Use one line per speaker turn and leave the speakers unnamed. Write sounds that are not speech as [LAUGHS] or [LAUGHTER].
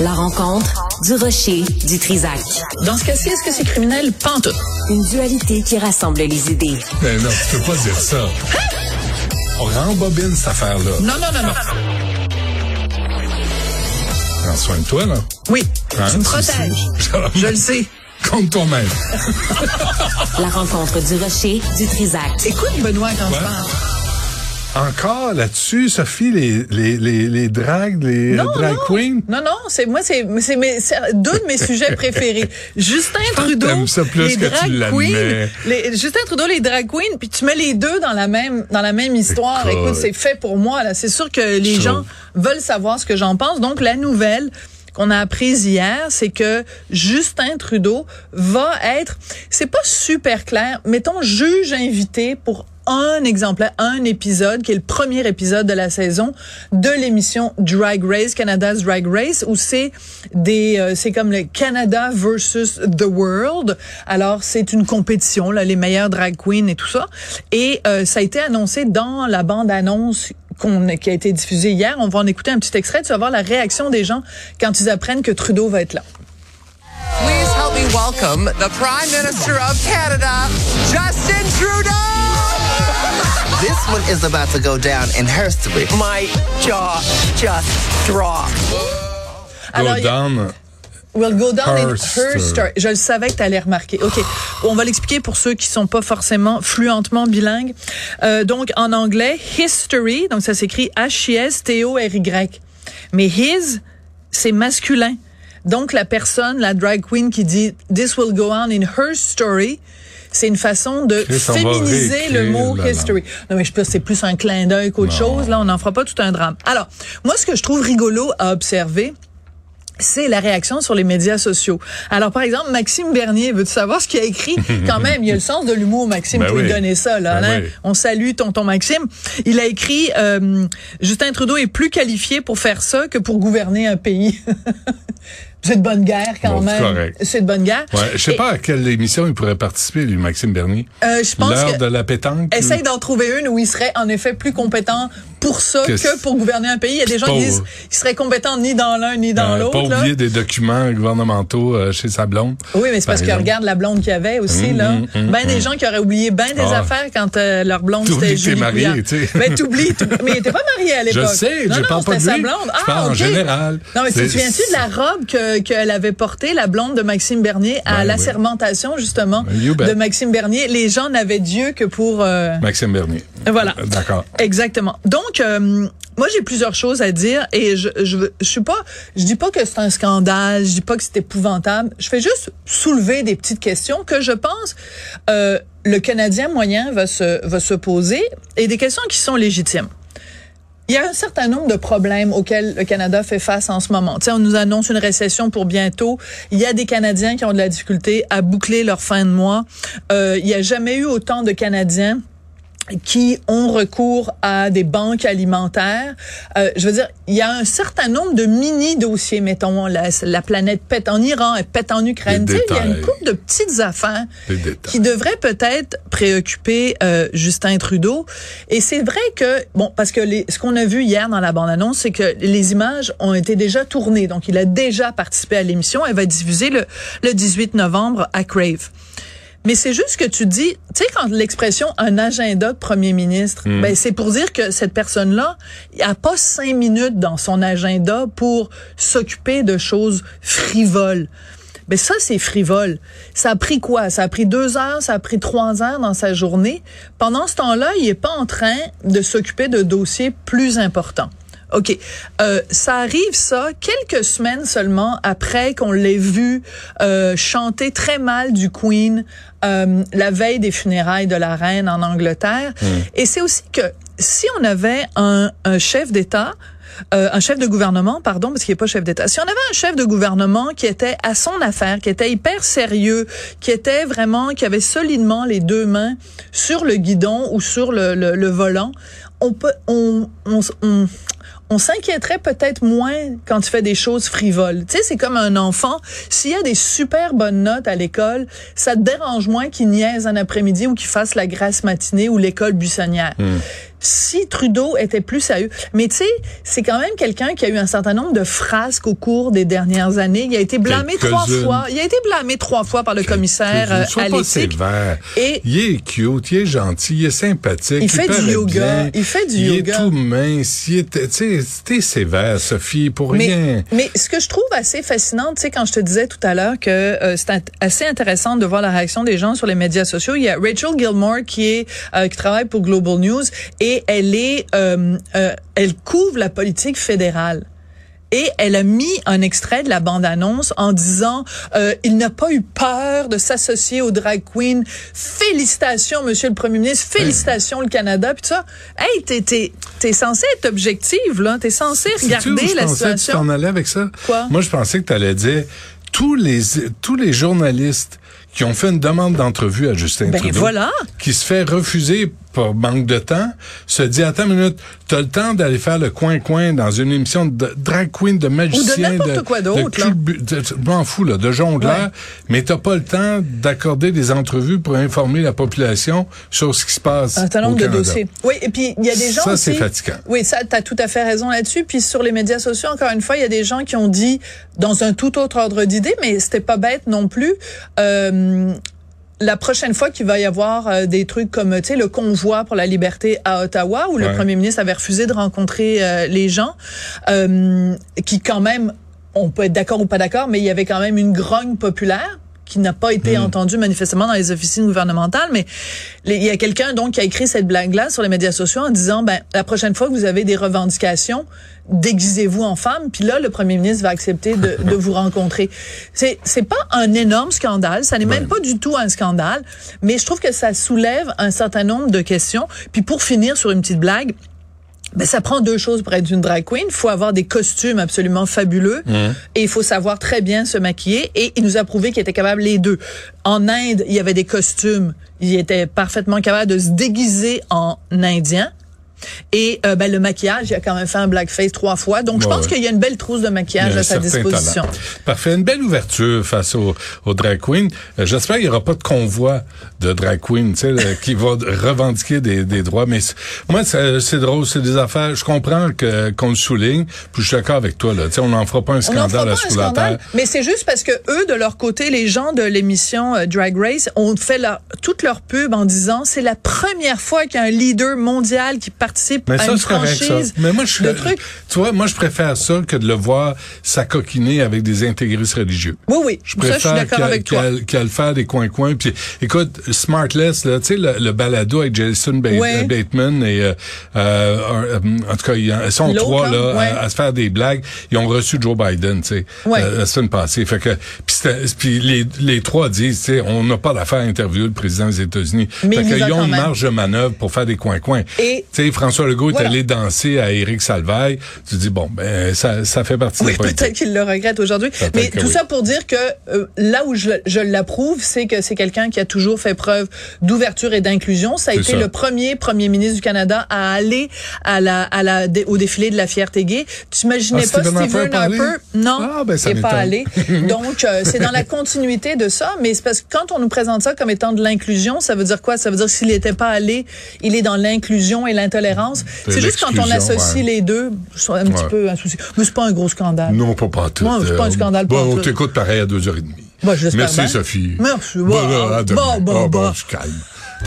La rencontre du rocher du Trisac.
Dans ce cas-ci, est-ce que c'est criminel? Pantoute.
Une dualité qui rassemble les idées.
Mais non, tu peux pas dire ça. On rembobine cette affaire-là.
Non, non, non, non.
Prends soin de toi, là.
Oui,
Hein,
tu me
tu
protèges. [LAUGHS] Je le sais.
Compte toi-même.
La rencontre du rocher du Trisac.
Écoute, Benoît, quand je
Ouais.
parle.
Encore là-dessus, Sophie, les, les, les, les drags, les
Non,
drag
non.
queens.
Non, non, c'est moi, c'est c'est mes- c'est deux de mes [LAUGHS] sujets préférés. Justin Trudeau,
ça plus
les
que
drag queens, les- Justin Trudeau, les drag queens, puis tu mets les deux dans la même dans la même histoire.
Écoute.
Écoute, c'est fait pour moi là. C'est sûr que les gens veulent savoir ce que j'en pense. Donc la nouvelle qu'on a apprise hier, c'est que Justin Trudeau va être, c'est pas super clair, mettons juge invité pour un exemplaire, un épisode, qui est le premier épisode de la saison de l'émission Drag Race, Canada's Drag Race, où c'est des, euh, c'est comme le Canada versus the world. Alors c'est une compétition, là, les meilleurs drag queens et tout ça. Et euh, ça a été annoncé dans la bande annonce qu'on qui a été diffusée hier. On va en écouter un petit extrait. Tu vas voir la réaction des gens quand ils apprennent que Trudeau va être là.
Please help me welcome the Prime Minister of Canada, Justin Trudeau!
Is about to go down in history.
My jaw just dropped.
Alors,
Go
il y a-
down.
Will go down in
Her
her
story.
story. Je le savais que tu allais remarquer. OK. On va l'expliquer pour ceux qui sont pas forcément fluentement bilingues. Euh, donc, en anglais, history, donc ça s'écrit H-I-S-T-O-R-Y. Mais his, c'est masculin. Donc, la personne, la drag queen qui dit This will go on in her story, c'est une façon de féminiser le mot history. Non, mais je pense c'est plus un clin d'œil qu'autre chose. Là, on n'en fera pas tout un drame. Alors, moi, ce que je trouve rigolo à observer, c'est la réaction sur les médias sociaux. Alors, par exemple, Maxime Bernier, veux-tu savoir ce qu'il a écrit? [LAUGHS] Quand même, il a le sens de l'humour, Maxime,
Ben
pour lui donner ça. Là,
Ben
hein?
oui.
On salue tonton Maxime. Il a écrit, euh, Justin Trudeau est plus qualifié pour faire ça que pour gouverner un pays. [LAUGHS] c'est de bonne guerre quand
Bon,
même. C'est de bonne guerre.
Ouais, je sais
Et,
pas à quelle émission il pourrait participer, lui, Maxime Bernier.
euh, je pense
L'heure de la pétanque.
Essaye d'en trouver une où il serait en effet plus compétent pour ça
Que
pour gouverner un pays. Il y a des gens qui disent qu'il serait compétent ni dans l'un ni dans
Euh,
l'autre.
Pas
là.
oublier des documents gouvernementaux euh, chez sa blonde.
Oui, mais c'est parce
Par
que
exemple.
regarde la blonde qu'il y avait aussi,
Hum,
là.
hum,
ben des
hum.
gens qui auraient oublié ben des
Ah.
affaires quand euh, leur blonde c'était Julie
marié, tu sais.
Ben t'oublies, mais il était pas marié à l'époque.
Je sais,
non,
je
non,
parle pas de
c'était sa
lui.
blonde.
Je
Ah,
parle en général.
Non, mais tu souviens-tu de la robe que qu'elle avait portée, la blonde de Maxime Bernier, à
Ben oui.
l'assermentation, justement,
Ben,
de Maxime Bernier? Les gens n'avaient Dieu que pour... euh,
Maxime Bernier.
voilà.
D'accord.
Exactement. Donc, euh, moi, j'ai plusieurs choses à dire et je, je, je suis pas, je dis pas que c'est un scandale, je dis pas que c'est épouvantable. Je fais juste soulever des petites questions que je pense euh, le Canadien moyen va se va se poser et des questions qui sont légitimes. Il y a un certain nombre de problèmes auxquels le Canada fait face en ce moment. Tu sais, on nous annonce une récession pour bientôt. Il y a des Canadiens qui ont de la difficulté à boucler leur fin de mois. Euh, il n'y a jamais eu autant de Canadiens qui ont recours à des banques alimentaires. Euh, je veux dire, il y a un certain nombre de mini-dossiers, mettons, la, la planète pète en Iran, elle pète en Ukraine. Tu sais, il y a une couple de petites affaires qui devraient peut-être préoccuper euh, Justin Trudeau. Et c'est vrai que, bon, parce que les, ce qu'on a vu hier dans la bande-annonce, c'est que les images ont été déjà tournées. Donc, il a déjà participé à l'émission. Elle va être diffusée le, le 18 novembre à Crave. Mais c'est juste que tu dis, tu sais, quand l'expression un agenda de premier ministre, ben c'est pour dire que cette personne-là, il a pas cinq minutes dans son agenda pour s'occuper de choses frivoles. Ben ça, c'est frivole. Ça a pris quoi? Ça a pris deux heures, ça a pris trois heures dans sa journée. Pendant ce temps-là, il est pas en train de s'occuper de dossiers plus importants. OK. Euh, ça arrive, ça, quelques semaines seulement après qu'on l'ait vu euh, chanter très mal du Queen euh, la veille des funérailles de la reine en Angleterre. Et c'est aussi que si on avait un, un chef d'État euh, un chef de gouvernement, pardon, parce qu'il n'est pas chef d'État. Si on avait un chef de gouvernement qui était à son affaire, qui était hyper sérieux, qui était vraiment, qui avait solidement les deux mains sur le guidon ou sur le, le, le volant, on peut, on, on, on, on s'inquiéterait peut-être moins quand tu fais des choses frivoles. Tu sais, c'est comme un enfant. S'il y a des super bonnes notes à l'école, ça te dérange moins qu'il niaise un après-midi ou qu'il fasse la grasse matinée ou l'école buissonnière. Si Trudeau était plus sérieux. Mais tu sais, c'est quand même quelqu'un qui a eu un certain nombre de frasques au cours des dernières années. Il a été blâmé trois fois. Il a été blâmé trois fois par le commissaire euh, à l'éthique.
sévère.
Et-
il est cute, il est gentil, il est sympathique.
Il fait du yoga,
bien,
il fait du
il
yoga.
est tout mince. Il est, tu sais, t'es sévère, Sophie, pour
Mais,
rien.
mais ce que je trouve assez fascinant, tu sais, quand je te disais tout à l'heure que euh, c'est assez intéressant de voir la réaction des gens sur les médias sociaux. Il y a Rachel Gilmore qui est euh, qui travaille pour Global News et elle est euh, euh, elle couvre la politique fédérale. Et elle a mis un extrait de la bande-annonce en disant euh, il n'a pas eu peur de s'associer au drag queen. Félicitations, Monsieur le Premier ministre. Félicitations, le Canada. Puis ça. Hey, t'es t'es t'es censé être objective là. T'es censé regarder la
que tu
situation.
t'en allais avec ça?
Quoi?
Moi, je pensais que tu allais dire tous les tous les journalistes qui ont fait une demande d'entrevue à Justin
Ben
Trudeau,
voilà.
qui se fait refuser par manque de temps, se dit attends une minute, t'as le temps d'aller faire le coin-coin dans une émission de drag queen, de magicien,
quoi d'autre,
de
là.
culbu- de- je m'en fous là, de jongleur,
Ouais.
mais t'as pas le temps d'accorder des entrevues pour informer la population sur ce qui se passe.
un certain nombre de dossiers. Oui, et puis il y a des gens
Ça, c'est fatigant.
Oui, ça, tu as tout à fait raison là-dessus. Puis sur les médias sociaux, encore une fois, il y a des gens qui ont dit, dans un tout autre ordre d'idée, mais c'était pas bête non plus. Euh, la prochaine fois qu'il va y avoir euh, des trucs comme tu sais le convoi pour la liberté à Ottawa où le premier ministre avait refusé de rencontrer euh, les gens euh, qui quand même on peut être d'accord ou pas d'accord mais il y avait quand même une grogne populaire qui n'a pas été entendue manifestement dans les officines gouvernementales mais il y a quelqu'un donc qui a écrit cette blague là sur les médias sociaux en disant ben la prochaine fois que vous avez des revendications déguisez-vous en femme puis là le premier ministre va accepter de, de vous rencontrer. C'est c'est pas un énorme scandale ça n'est même pas du tout un scandale mais je trouve que ça soulève un certain nombre de questions. Puis pour finir sur une petite blague ben, ça prend deux choses pour être une drag queen. Il faut avoir des costumes absolument fabuleux et il faut savoir très bien se maquiller. Et il nous a prouvé qu'il était capable les deux. En Inde, il y avait des costumes. Il était parfaitement capable de se déguiser en indien. Et euh, ben, le maquillage, il a quand même fait un blackface trois fois. Donc, je pense
ouais.
qu'il y a une belle trousse de maquillage à sa disposition.
talent. Parfait. Une belle ouverture face au, au drag queen. Euh, J'espère qu'il n'y aura pas de convoi de drag queen, tu sais, là, qui va [LAUGHS] revendiquer des, des droits. Mais moi, c'est drôle, c'est des affaires. Je comprends qu'on le souligne. Puis je suis d'accord avec toi. Là, tu sais, on n'en fera pas un scandale
pas
à sous la terre.
mais c'est juste parce que eux, de leur côté, les gens de l'émission euh, Drag Race ont fait leur, toute leur pub en disant c'est la première fois qu'il y a un leader mondial qui participe
Mais
à
ça,
une
c'est correct, ça.
franchise
Mais moi, je suis,
de trucs.
tu vois, moi, je préfère ça que de le voir s'acoquiner avec des intégristes religieux.
Oui, oui,
Je
ça, je suis
préfère
d'accord
qu'à
avec toi.
qu'à- qu'à le faire des coins-coins. Puis, écoute, Smartless, là, tu sais, le, le balado avec Jason
Ouais.
Bateman et, euh, euh, euh, en tout cas, ils sont trois,
là, ouais.
à, à se faire des blagues. Ils ont reçu Joe Biden, tu sais,
Ouais.
euh, la semaine passée. Fait que, puis, les, les trois disent, tu sais, on n'a pas d'affaire à interviewer le président des États-Unis.
Mais
fait qu'ils ont une marge de manœuvre pour faire des coins-coins.
Et-
François Legault
Voilà.
est allé danser à Éric Salvaille. Tu dis, bon, ben, ça, ça fait partie
Oui,
de la
peut-être qu'il le regrette aujourd'hui. Mais tout
oui.
ça pour dire que euh, là où je, je l'approuve, c'est que c'est quelqu'un qui a toujours fait preuve d'ouverture et d'inclusion. Ça a été
ça.
le premier premier ministre du Canada à aller à la, à la, au défilé de la fierté gay. Tu imaginais
Ah,
pas
Stephen Harper?
Non,
Ah, ben, ça
il est pas allé. [LAUGHS] Donc, euh, c'est dans la continuité de ça. Mais c'est parce que quand on nous présente ça comme étant de l'inclusion, ça veut dire quoi? Ça veut dire que s'il n'était pas allé, il est dans l'inclusion et l'intolérance. C'est juste quand on associe
ouais.
les deux, c'est un petit
Ouais.
peu un souci. Mais c'est pas un gros scandale.
Non, pas partout.
Moi, c'est pas un scandale
Bon, on t'écoute pareil à deux heures et demie.
Bah,
Merci,
bien.
Sophie.
Merci.
Bon,
Bon, bon, bon,
Ah,
bon.